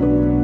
Música